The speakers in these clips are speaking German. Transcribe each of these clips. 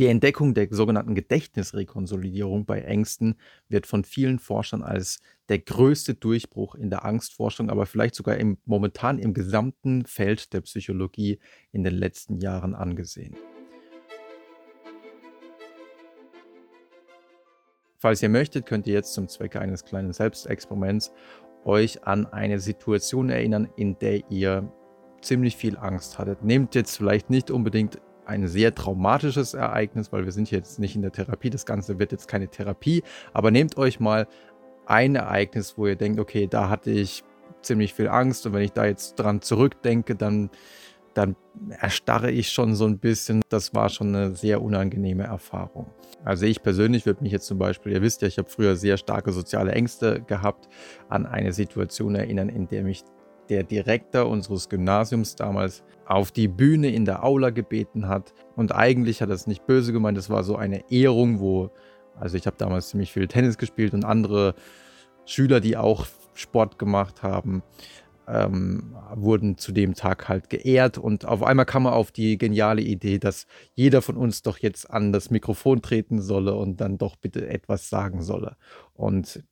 Die Entdeckung der sogenannten Gedächtnisrekonsolidierung bei Ängsten wird von vielen Forschern als der größte Durchbruch in der Angstforschung, aber vielleicht sogar im, momentan im gesamten Feld der Psychologie in den letzten Jahren angesehen. Falls ihr möchtet, könnt ihr jetzt zum Zwecke eines kleinen Selbstexperiments euch an eine Situation erinnern, in der ihr ziemlich viel Angst hattet. Nehmt jetzt vielleicht nicht unbedingt ein sehr traumatisches Ereignis, weil wir sind jetzt nicht in der Therapie. Das Ganze wird jetzt keine Therapie, aber nehmt euch mal ein Ereignis, wo ihr denkt, okay, da hatte ich ziemlich viel Angst und wenn ich da jetzt dran zurückdenke, dann, dann erstarre ich schon so ein bisschen. Das war schon eine sehr unangenehme Erfahrung. Also ich persönlich würde mich jetzt zum Beispiel, ihr wisst ja, ich habe früher sehr starke soziale Ängste gehabt, an eine Situation erinnern, in der mich der Direktor unseres Gymnasiums damals auf die Bühne in der Aula gebeten hat. Und eigentlich hat er es nicht böse gemeint, es war so eine Ehrung, wo, also ich habe damals ziemlich viel Tennis gespielt und andere Schüler, die auch Sport gemacht haben, ähm, wurden zu dem Tag halt geehrt. Und auf einmal kam er auf die geniale Idee, dass jeder von uns doch jetzt an das Mikrofon treten solle und dann doch bitte etwas sagen solle. Und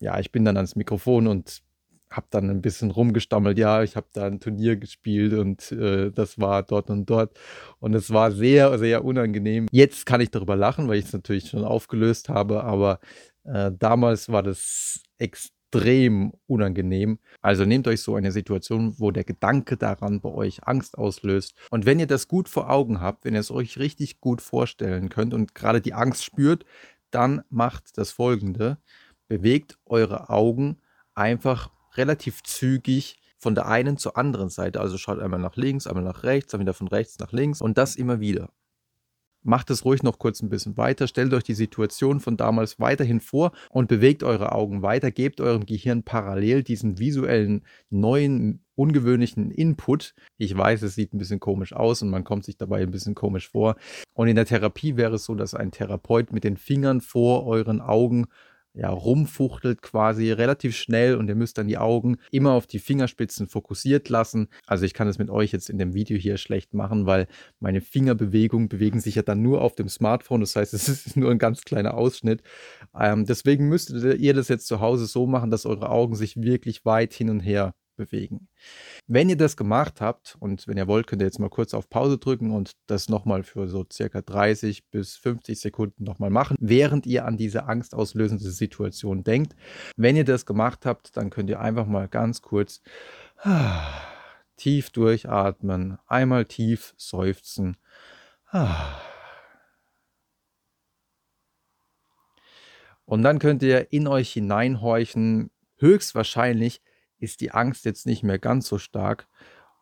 ja, ich bin dann ans Mikrofon und habe dann ein bisschen rumgestammelt, ja, ich habe da ein Turnier gespielt und äh, das war dort und dort. Und es war sehr, sehr unangenehm. Jetzt kann ich darüber lachen, weil ich es natürlich schon aufgelöst habe, aber äh, damals war das extrem unangenehm. Also nehmt euch so eine Situation, wo der Gedanke daran bei euch Angst auslöst. Und wenn ihr das gut vor Augen habt, wenn ihr es euch richtig gut vorstellen könnt und gerade die Angst spürt, dann macht das folgende. Bewegt eure Augen einfach relativ zügig von der einen zur anderen Seite. Also schaut einmal nach links, einmal nach rechts, dann wieder von rechts nach links und das immer wieder. Macht es ruhig noch kurz ein bisschen weiter, stellt euch die Situation von damals weiterhin vor und bewegt eure Augen weiter, gebt eurem Gehirn parallel diesen visuellen, neuen, ungewöhnlichen Input. Ich weiß, es sieht ein bisschen komisch aus und man kommt sich dabei ein bisschen komisch vor. Und in der Therapie wäre es so, dass ein Therapeut mit den Fingern vor euren Augen ja, rumfuchtelt quasi relativ schnell und ihr müsst dann die Augen immer auf die Fingerspitzen fokussiert lassen. Also ich kann es mit euch jetzt in dem Video hier schlecht machen, weil meine Fingerbewegungen bewegen sich ja dann nur auf dem Smartphone. Das heißt, es ist nur ein ganz kleiner Ausschnitt. Ähm, deswegen müsstet ihr das jetzt zu Hause so machen, dass eure Augen sich wirklich weit hin und her bewegen. Wenn ihr das gemacht habt und wenn ihr wollt, könnt ihr jetzt mal kurz auf Pause drücken und das nochmal für so circa 30 bis 50 Sekunden nochmal machen, während ihr an diese angstauslösende Situation denkt. Wenn ihr das gemacht habt, dann könnt ihr einfach mal ganz kurz tief durchatmen, einmal tief seufzen. Und dann könnt ihr in euch hineinhorchen, höchstwahrscheinlich ist die Angst jetzt nicht mehr ganz so stark.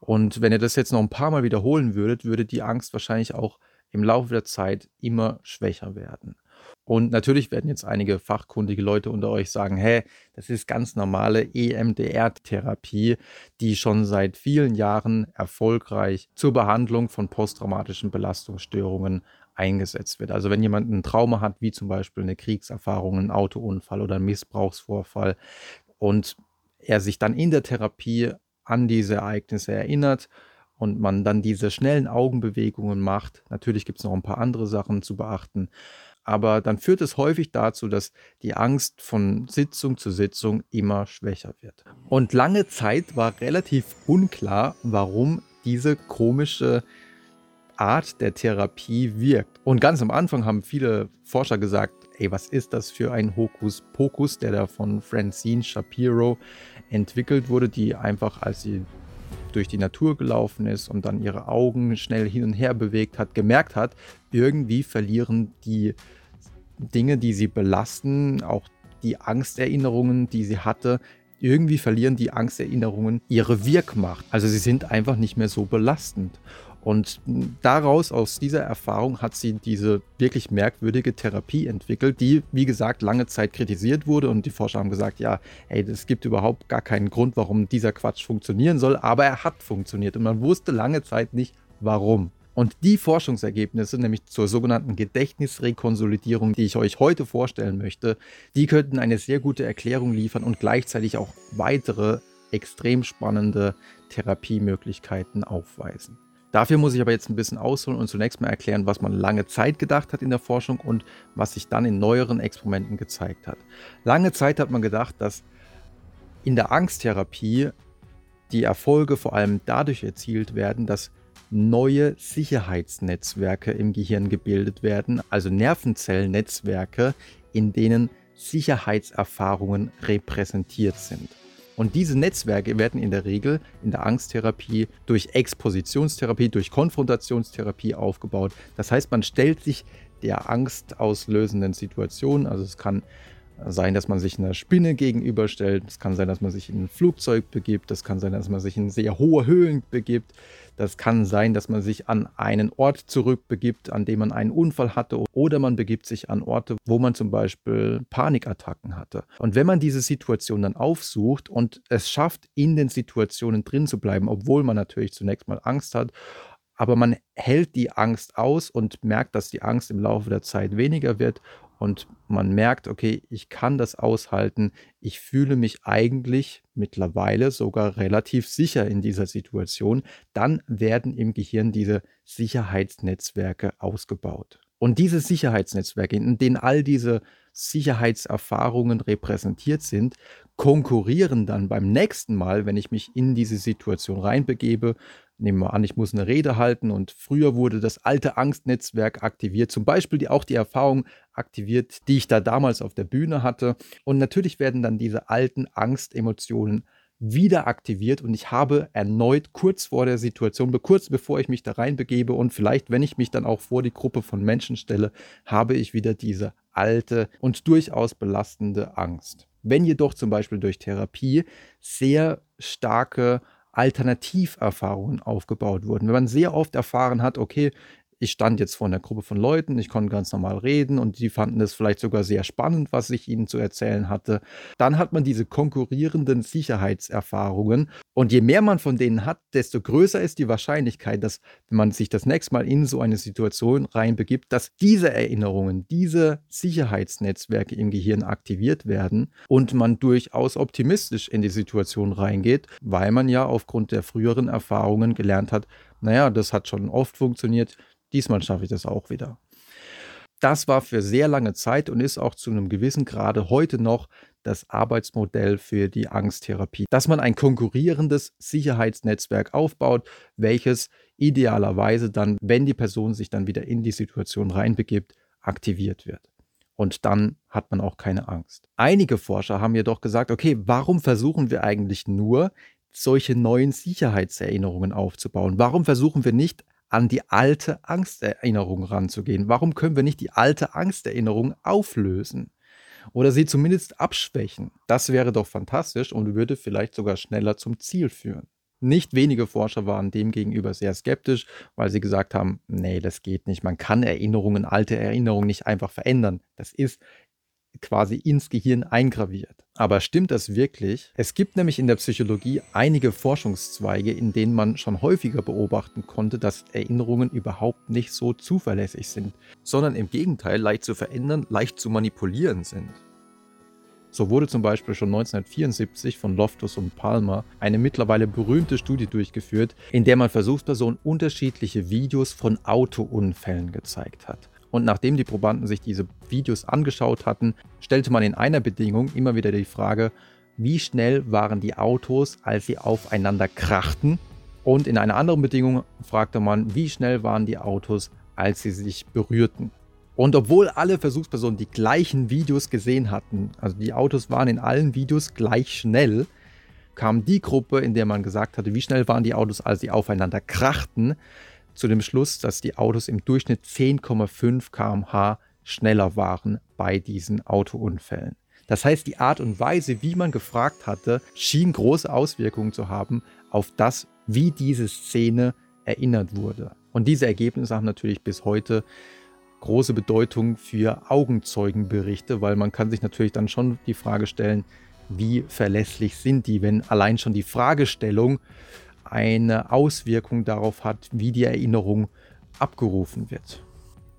Und wenn ihr das jetzt noch ein paar Mal wiederholen würdet, würde die Angst wahrscheinlich auch im Laufe der Zeit immer schwächer werden. Und natürlich werden jetzt einige fachkundige Leute unter euch sagen, hä, das ist ganz normale EMDR-Therapie, die schon seit vielen Jahren erfolgreich zur Behandlung von posttraumatischen Belastungsstörungen eingesetzt wird. Also wenn jemand ein Trauma hat, wie zum Beispiel eine Kriegserfahrung, ein Autounfall oder ein Missbrauchsvorfall und er sich dann in der Therapie an diese Ereignisse erinnert und man dann diese schnellen Augenbewegungen macht. Natürlich gibt es noch ein paar andere Sachen zu beachten, aber dann führt es häufig dazu, dass die Angst von Sitzung zu Sitzung immer schwächer wird. Und lange Zeit war relativ unklar, warum diese komische Art der Therapie wirkt. Und ganz am Anfang haben viele Forscher gesagt, ey, was ist das für ein Hokuspokus, der da von Francine Shapiro entwickelt wurde, die einfach, als sie durch die Natur gelaufen ist und dann ihre Augen schnell hin und her bewegt hat, gemerkt hat, irgendwie verlieren die Dinge, die sie belasten, auch die Angsterinnerungen, die sie hatte, irgendwie verlieren die Angsterinnerungen ihre Wirkmacht. Also sie sind einfach nicht mehr so belastend. Und daraus, aus dieser Erfahrung, hat sie diese wirklich merkwürdige Therapie entwickelt, die, wie gesagt, lange Zeit kritisiert wurde. Und die Forscher haben gesagt, ja, ey, es gibt überhaupt gar keinen Grund, warum dieser Quatsch funktionieren soll. Aber er hat funktioniert und man wusste lange Zeit nicht, warum. Und die Forschungsergebnisse, nämlich zur sogenannten Gedächtnisrekonsolidierung, die ich euch heute vorstellen möchte, die könnten eine sehr gute Erklärung liefern und gleichzeitig auch weitere extrem spannende Therapiemöglichkeiten aufweisen. Dafür muss ich aber jetzt ein bisschen ausholen und zunächst mal erklären, was man lange Zeit gedacht hat in der Forschung und was sich dann in neueren Experimenten gezeigt hat. Lange Zeit hat man gedacht, dass in der Angsttherapie die Erfolge vor allem dadurch erzielt werden, dass neue Sicherheitsnetzwerke im Gehirn gebildet werden, also Nervenzellnetzwerke, in denen Sicherheitserfahrungen repräsentiert sind. Und diese Netzwerke werden in der Regel in der Angsttherapie durch Expositionstherapie, durch Konfrontationstherapie aufgebaut. Das heißt, man stellt sich der angstauslösenden Situation, also es kann sein, dass man sich einer Spinne gegenüberstellt. Es kann sein, dass man sich in ein Flugzeug begibt. Das kann sein, dass man sich in sehr hohe Höhen begibt. Das kann sein, dass man sich an einen Ort zurückbegibt, an dem man einen Unfall hatte. Oder man begibt sich an Orte, wo man zum Beispiel Panikattacken hatte. Und wenn man diese Situation dann aufsucht und es schafft, in den Situationen drin zu bleiben, obwohl man natürlich zunächst mal Angst hat, aber man hält die Angst aus und merkt, dass die Angst im Laufe der Zeit weniger wird und man merkt, okay, ich kann das aushalten, ich fühle mich eigentlich mittlerweile sogar relativ sicher in dieser Situation, dann werden im Gehirn diese Sicherheitsnetzwerke ausgebaut. Und diese Sicherheitsnetzwerke, in denen all diese Sicherheitserfahrungen repräsentiert sind, konkurrieren dann beim nächsten Mal, wenn ich mich in diese Situation reinbegebe, nehmen wir an, ich muss eine Rede halten und früher wurde das alte Angstnetzwerk aktiviert, zum Beispiel die, auch die Erfahrung aktiviert, die ich da damals auf der Bühne hatte. Und natürlich werden dann diese alten Angstemotionen wieder aktiviert und ich habe erneut kurz vor der Situation, kurz bevor ich mich da reinbegebe und vielleicht, wenn ich mich dann auch vor die Gruppe von Menschen stelle, habe ich wieder diese alte und durchaus belastende Angst. Wenn jedoch zum Beispiel durch Therapie sehr starke Alternativerfahrungen aufgebaut wurden. Wenn man sehr oft erfahren hat, okay, ich stand jetzt vor einer Gruppe von Leuten, ich konnte ganz normal reden und die fanden es vielleicht sogar sehr spannend, was ich ihnen zu erzählen hatte. Dann hat man diese konkurrierenden Sicherheitserfahrungen und je mehr man von denen hat, desto größer ist die Wahrscheinlichkeit, dass wenn man sich das nächste Mal in so eine Situation reinbegibt, dass diese Erinnerungen, diese Sicherheitsnetzwerke im Gehirn aktiviert werden und man durchaus optimistisch in die Situation reingeht, weil man ja aufgrund der früheren Erfahrungen gelernt hat, naja, das hat schon oft funktioniert, diesmal schaffe ich das auch wieder. Das war für sehr lange Zeit und ist auch zu einem gewissen Grade heute noch das Arbeitsmodell für die Angsttherapie, dass man ein konkurrierendes Sicherheitsnetzwerk aufbaut, welches idealerweise dann, wenn die Person sich dann wieder in die Situation reinbegibt, aktiviert wird. Und dann hat man auch keine Angst. Einige Forscher haben jedoch gesagt, okay, warum versuchen wir eigentlich nur solche neuen Sicherheitserinnerungen aufzubauen? Warum versuchen wir nicht an die alte Angsterinnerung ranzugehen? Warum können wir nicht die alte Angsterinnerung auflösen? Oder sie zumindest abschwächen? Das wäre doch fantastisch und würde vielleicht sogar schneller zum Ziel führen. Nicht wenige Forscher waren demgegenüber sehr skeptisch, weil sie gesagt haben, nee, das geht nicht. Man kann Erinnerungen, alte Erinnerungen nicht einfach verändern. Das ist quasi ins Gehirn eingraviert. Aber stimmt das wirklich? Es gibt nämlich in der Psychologie einige Forschungszweige, in denen man schon häufiger beobachten konnte, dass Erinnerungen überhaupt nicht so zuverlässig sind, sondern im Gegenteil leicht zu verändern, leicht zu manipulieren sind. So wurde zum Beispiel schon 1974 von Loftus und Palmer eine mittlerweile berühmte Studie durchgeführt, in der man Versuchspersonen unterschiedliche Videos von Autounfällen gezeigt hat. Und nachdem die Probanden sich diese Videos angeschaut hatten, stellte man in einer Bedingung immer wieder die Frage, wie schnell waren die Autos, als sie aufeinander krachten? Und in einer anderen Bedingung fragte man, wie schnell waren die Autos, als sie sich berührten? Und obwohl alle Versuchspersonen die gleichen Videos gesehen hatten, also die Autos waren in allen Videos gleich schnell, kam die Gruppe, in der man gesagt hatte, wie schnell waren die Autos, als sie aufeinander krachten, zu dem Schluss, dass die Autos im Durchschnitt 10,5 km/h schneller waren bei diesen Autounfällen. Das heißt, die Art und Weise, wie man gefragt hatte, schien große Auswirkungen zu haben auf das, wie diese Szene erinnert wurde. Und diese Ergebnisse haben natürlich bis heute große Bedeutung für Augenzeugenberichte, weil man kann sich natürlich dann schon die Frage stellen, wie verlässlich sind die, wenn allein schon die Fragestellung eine Auswirkung darauf hat, wie die Erinnerung abgerufen wird.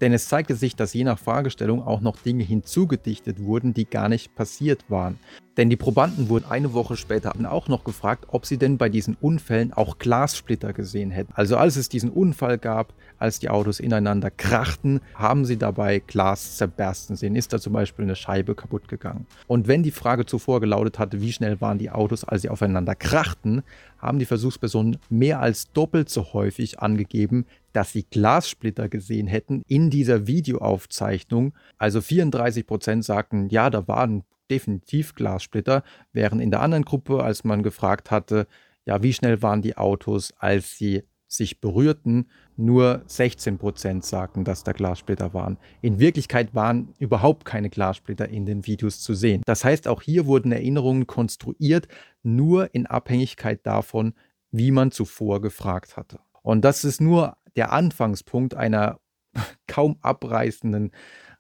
Denn es zeigte sich, dass je nach Fragestellung auch noch Dinge hinzugedichtet wurden, die gar nicht passiert waren. Denn die Probanden wurden eine Woche später auch noch gefragt, ob sie denn bei diesen Unfällen auch Glassplitter gesehen hätten. Also als es diesen Unfall gab, als die Autos ineinander krachten, haben sie dabei Glas zerbersten sehen. Ist da zum Beispiel eine Scheibe kaputt gegangen? Und wenn die Frage zuvor gelautet hatte, wie schnell waren die Autos, als sie aufeinander krachten, haben die Versuchspersonen mehr als doppelt so häufig angegeben, dass sie Glassplitter gesehen hätten in dieser Videoaufzeichnung. Also 34 Prozent sagten, ja, da waren definitiv Glassplitter, während in der anderen Gruppe, als man gefragt hatte, ja, wie schnell waren die Autos, als sie sich berührten, nur 16 Prozent sagten, dass da Glassplitter waren. In Wirklichkeit waren überhaupt keine Glassplitter in den Videos zu sehen. Das heißt, auch hier wurden Erinnerungen konstruiert, nur in Abhängigkeit davon, wie man zuvor gefragt hatte. Und das ist nur der Anfangspunkt einer kaum abreißenden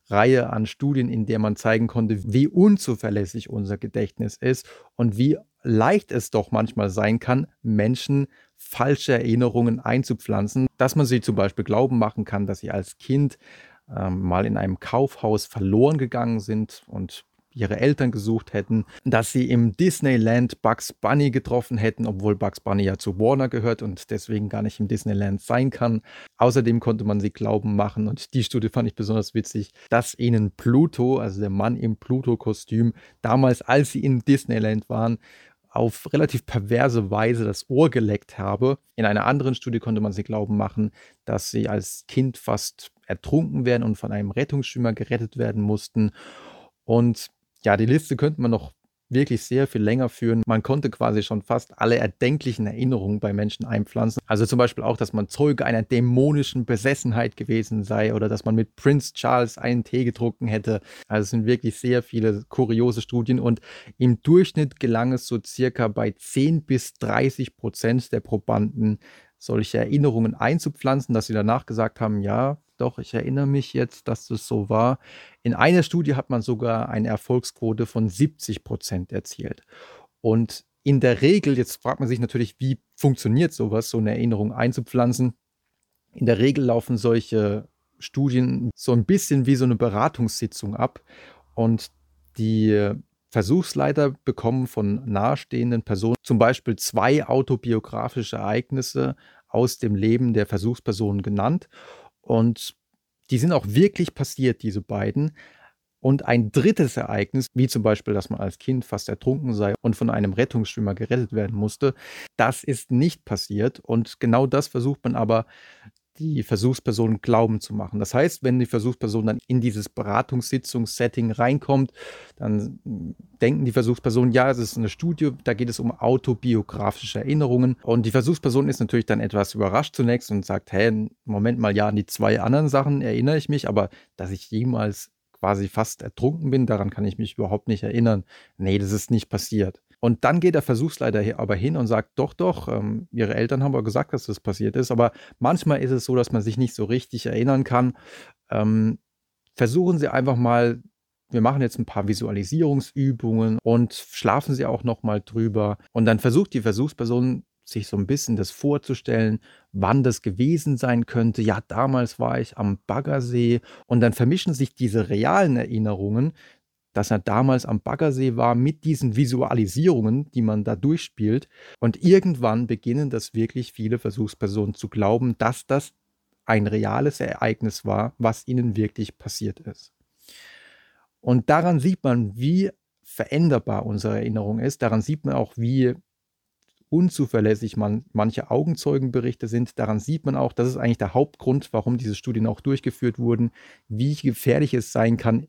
Reihe an Studien, in der man zeigen konnte, wie unzuverlässig unser Gedächtnis ist und wie leicht es doch manchmal sein kann, Menschen falsche Erinnerungen einzupflanzen, dass man sie zum Beispiel glauben machen kann, dass sie als Kind ähm, mal in einem Kaufhaus verloren gegangen sind und ihre Eltern gesucht hätten, dass sie im Disneyland Bugs Bunny getroffen hätten, obwohl Bugs Bunny ja zu Warner gehört und deswegen gar nicht im Disneyland sein kann. Außerdem konnte man sie glauben machen, und die Studie fand ich besonders witzig, dass ihnen Pluto, also der Mann im Pluto-Kostüm, damals, als sie in Disneyland waren, auf relativ perverse Weise das Ohr geleckt habe. In einer anderen Studie konnte man sie glauben machen, dass sie als Kind fast ertrunken werden und von einem Rettungsschwimmer gerettet werden mussten. Und ja, die Liste könnte man noch wirklich sehr viel länger führen. Man konnte quasi schon fast alle erdenklichen Erinnerungen bei Menschen einpflanzen. Also zum Beispiel auch, dass man Zeuge einer dämonischen Besessenheit gewesen sei oder dass man mit Prince Charles einen Tee getrunken hätte. Also es sind wirklich sehr viele kuriose Studien und im Durchschnitt gelang es so circa bei 10 bis 30 Prozent der Probanden solche Erinnerungen einzupflanzen, dass sie danach gesagt haben, ja, doch, ich erinnere mich jetzt, dass das so war. In einer Studie hat man sogar eine Erfolgsquote von 70 Prozent erzielt. Und in der Regel, jetzt fragt man sich natürlich, wie funktioniert sowas, so eine Erinnerung einzupflanzen. In der Regel laufen solche Studien so ein bisschen wie so eine Beratungssitzung ab. Und die Versuchsleiter bekommen von nahestehenden Personen zum Beispiel zwei autobiografische Ereignisse aus dem Leben der Versuchspersonen genannt. Und die sind auch wirklich passiert, diese beiden. Und ein drittes Ereignis, wie zum Beispiel, dass man als Kind fast ertrunken sei und von einem Rettungsschwimmer gerettet werden musste, das ist nicht passiert. Und genau das versucht man aber die Versuchsperson glauben zu machen. Das heißt, wenn die Versuchsperson dann in dieses Beratungssitzungssetting reinkommt, dann denken die Versuchspersonen, ja, es ist eine Studie, da geht es um autobiografische Erinnerungen. Und die Versuchsperson ist natürlich dann etwas überrascht zunächst und sagt, hey, Moment mal, ja, an die zwei anderen Sachen erinnere ich mich, aber dass ich jemals quasi fast ertrunken bin, daran kann ich mich überhaupt nicht erinnern. Nee, das ist nicht passiert. Und dann geht der Versuchsleiter aber hin und sagt, doch, doch, ähm, ihre Eltern haben aber gesagt, dass das passiert ist. Aber manchmal ist es so, dass man sich nicht so richtig erinnern kann. Ähm, versuchen Sie einfach mal, wir machen jetzt ein paar Visualisierungsübungen und schlafen Sie auch noch mal drüber. Und dann versucht die Versuchsperson sich so ein bisschen das vorzustellen, wann das gewesen sein könnte. Ja, damals war ich am Baggersee und dann vermischen sich diese realen Erinnerungen dass er damals am Baggersee war mit diesen Visualisierungen, die man da durchspielt. Und irgendwann beginnen das wirklich viele Versuchspersonen zu glauben, dass das ein reales Ereignis war, was ihnen wirklich passiert ist. Und daran sieht man, wie veränderbar unsere Erinnerung ist. Daran sieht man auch, wie unzuverlässig man, manche Augenzeugenberichte sind. Daran sieht man auch, das ist eigentlich der Hauptgrund, warum diese Studien auch durchgeführt wurden, wie gefährlich es sein kann,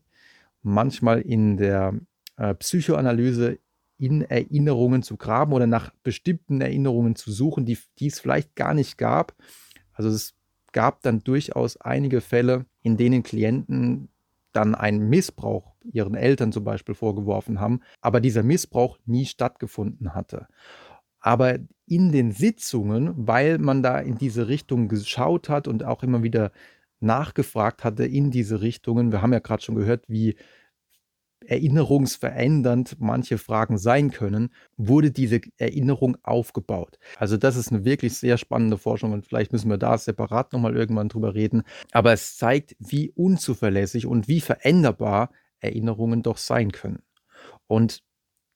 manchmal in der äh, Psychoanalyse in Erinnerungen zu graben oder nach bestimmten Erinnerungen zu suchen, die, die es vielleicht gar nicht gab. Also es gab dann durchaus einige Fälle, in denen Klienten dann einen Missbrauch ihren Eltern zum Beispiel vorgeworfen haben, aber dieser Missbrauch nie stattgefunden hatte. Aber in den Sitzungen, weil man da in diese Richtung geschaut hat und auch immer wieder nachgefragt hatte in diese Richtungen. Wir haben ja gerade schon gehört, wie erinnerungsverändernd manche Fragen sein können, wurde diese Erinnerung aufgebaut. Also das ist eine wirklich sehr spannende Forschung und vielleicht müssen wir da separat nochmal irgendwann drüber reden. Aber es zeigt, wie unzuverlässig und wie veränderbar Erinnerungen doch sein können. Und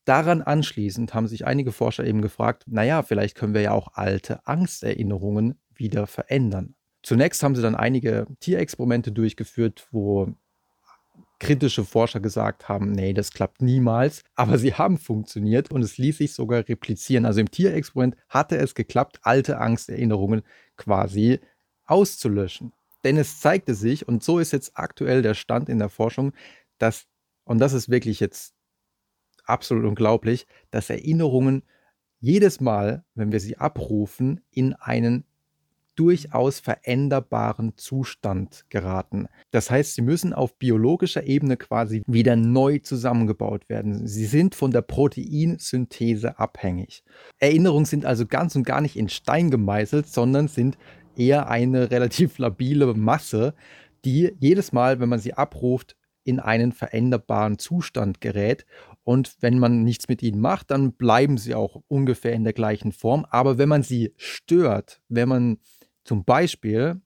daran anschließend haben sich einige Forscher eben gefragt, naja, vielleicht können wir ja auch alte Angsterinnerungen wieder verändern. Zunächst haben sie dann einige Tierexperimente durchgeführt, wo kritische Forscher gesagt haben, nee, das klappt niemals. Aber sie haben funktioniert und es ließ sich sogar replizieren. Also im Tierexperiment hatte es geklappt, alte Angsterinnerungen quasi auszulöschen. Denn es zeigte sich, und so ist jetzt aktuell der Stand in der Forschung, dass, und das ist wirklich jetzt absolut unglaublich, dass Erinnerungen jedes Mal, wenn wir sie abrufen, in einen durchaus veränderbaren Zustand geraten. Das heißt, sie müssen auf biologischer Ebene quasi wieder neu zusammengebaut werden. Sie sind von der Proteinsynthese abhängig. Erinnerungen sind also ganz und gar nicht in Stein gemeißelt, sondern sind eher eine relativ labile Masse, die jedes Mal, wenn man sie abruft, in einen veränderbaren Zustand gerät. Und wenn man nichts mit ihnen macht, dann bleiben sie auch ungefähr in der gleichen Form. Aber wenn man sie stört, wenn man zum Beispiel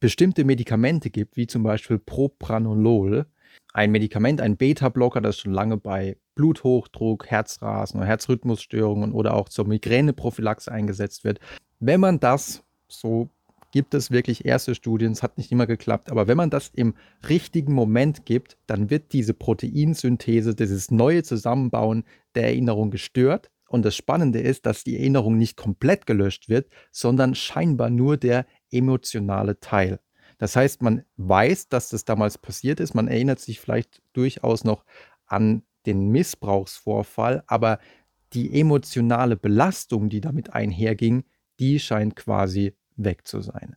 bestimmte Medikamente gibt, wie zum Beispiel Propranolol, ein Medikament, ein Beta-Blocker, das schon lange bei Bluthochdruck, Herzrasen oder Herzrhythmusstörungen oder auch zur Migräneprophylaxe eingesetzt wird. Wenn man das, so gibt es wirklich erste Studien, es hat nicht immer geklappt, aber wenn man das im richtigen Moment gibt, dann wird diese Proteinsynthese, dieses neue Zusammenbauen der Erinnerung gestört und das Spannende ist, dass die Erinnerung nicht komplett gelöscht wird, sondern scheinbar nur der emotionale Teil. Das heißt, man weiß, dass das damals passiert ist, man erinnert sich vielleicht durchaus noch an den Missbrauchsvorfall, aber die emotionale Belastung, die damit einherging, die scheint quasi weg zu sein.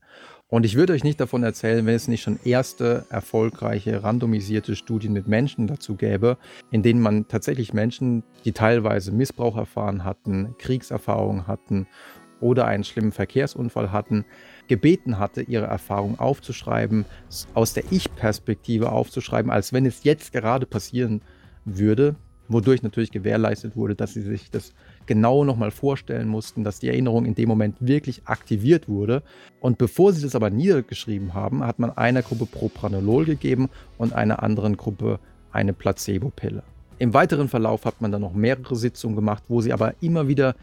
Und ich würde euch nicht davon erzählen, wenn es nicht schon erste erfolgreiche randomisierte Studien mit Menschen dazu gäbe, in denen man tatsächlich Menschen, die teilweise Missbrauch erfahren hatten, Kriegserfahrungen hatten oder einen schlimmen Verkehrsunfall hatten, gebeten hatte, ihre Erfahrung aufzuschreiben, aus der Ich-Perspektive aufzuschreiben, als wenn es jetzt gerade passieren würde, wodurch natürlich gewährleistet wurde, dass sie sich das genau nochmal vorstellen mussten, dass die Erinnerung in dem Moment wirklich aktiviert wurde. Und bevor sie das aber niedergeschrieben haben, hat man einer Gruppe Propranolol gegeben und einer anderen Gruppe eine Placebo-Pille. Im weiteren Verlauf hat man dann noch mehrere Sitzungen gemacht, wo sie aber immer wieder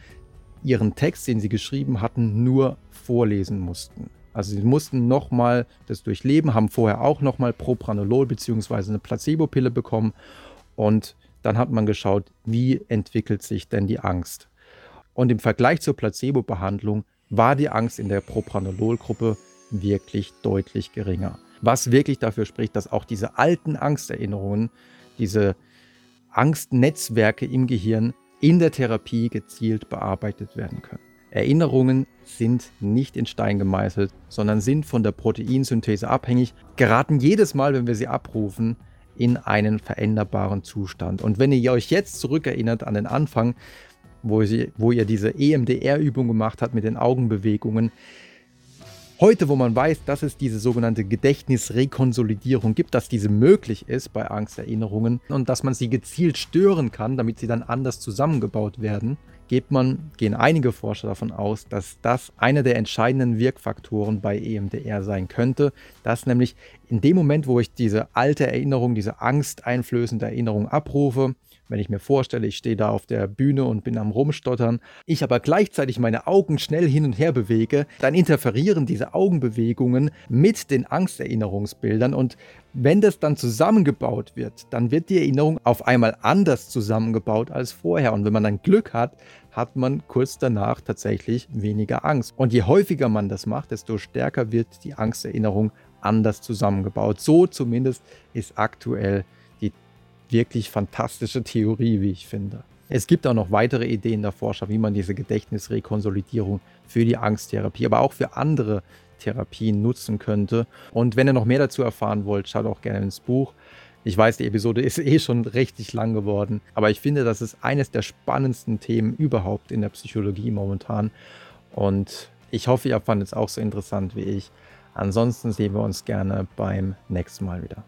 ihren Text, den sie geschrieben hatten, nur vorlesen mussten. Also sie mussten nochmal das durchleben, haben vorher auch nochmal Propranolol bzw. eine Placebo-Pille bekommen und dann hat man geschaut, wie entwickelt sich denn die Angst. Und im Vergleich zur Placebo-Behandlung war die Angst in der Propranolol-Gruppe wirklich deutlich geringer. Was wirklich dafür spricht, dass auch diese alten Angsterinnerungen, diese Angstnetzwerke im Gehirn in der Therapie gezielt bearbeitet werden können. Erinnerungen sind nicht in Stein gemeißelt, sondern sind von der Proteinsynthese abhängig, geraten jedes Mal, wenn wir sie abrufen, in einen veränderbaren Zustand. Und wenn ihr euch jetzt zurückerinnert an den Anfang, wo, sie, wo ihr diese EMDR-Übung gemacht habt mit den Augenbewegungen, Heute, wo man weiß, dass es diese sogenannte Gedächtnisrekonsolidierung gibt, dass diese möglich ist bei Angsterinnerungen und dass man sie gezielt stören kann, damit sie dann anders zusammengebaut werden, geht man, gehen einige Forscher davon aus, dass das einer der entscheidenden Wirkfaktoren bei EMDR sein könnte, dass nämlich in dem Moment, wo ich diese alte Erinnerung, diese angsteinflößende Erinnerung abrufe, wenn ich mir vorstelle, ich stehe da auf der Bühne und bin am Rumstottern, ich aber gleichzeitig meine Augen schnell hin und her bewege, dann interferieren diese Augenbewegungen mit den Angsterinnerungsbildern und wenn das dann zusammengebaut wird, dann wird die Erinnerung auf einmal anders zusammengebaut als vorher. Und wenn man dann Glück hat, hat man kurz danach tatsächlich weniger Angst. Und je häufiger man das macht, desto stärker wird die Angsterinnerung anders zusammengebaut. So zumindest ist aktuell wirklich fantastische Theorie, wie ich finde. Es gibt auch noch weitere Ideen der Forscher, wie man diese Gedächtnisrekonsolidierung für die Angsttherapie, aber auch für andere Therapien nutzen könnte. Und wenn ihr noch mehr dazu erfahren wollt, schaut auch gerne ins Buch. Ich weiß, die Episode ist eh schon richtig lang geworden, aber ich finde, das ist eines der spannendsten Themen überhaupt in der Psychologie momentan. Und ich hoffe, ihr fandet es auch so interessant wie ich. Ansonsten sehen wir uns gerne beim nächsten Mal wieder.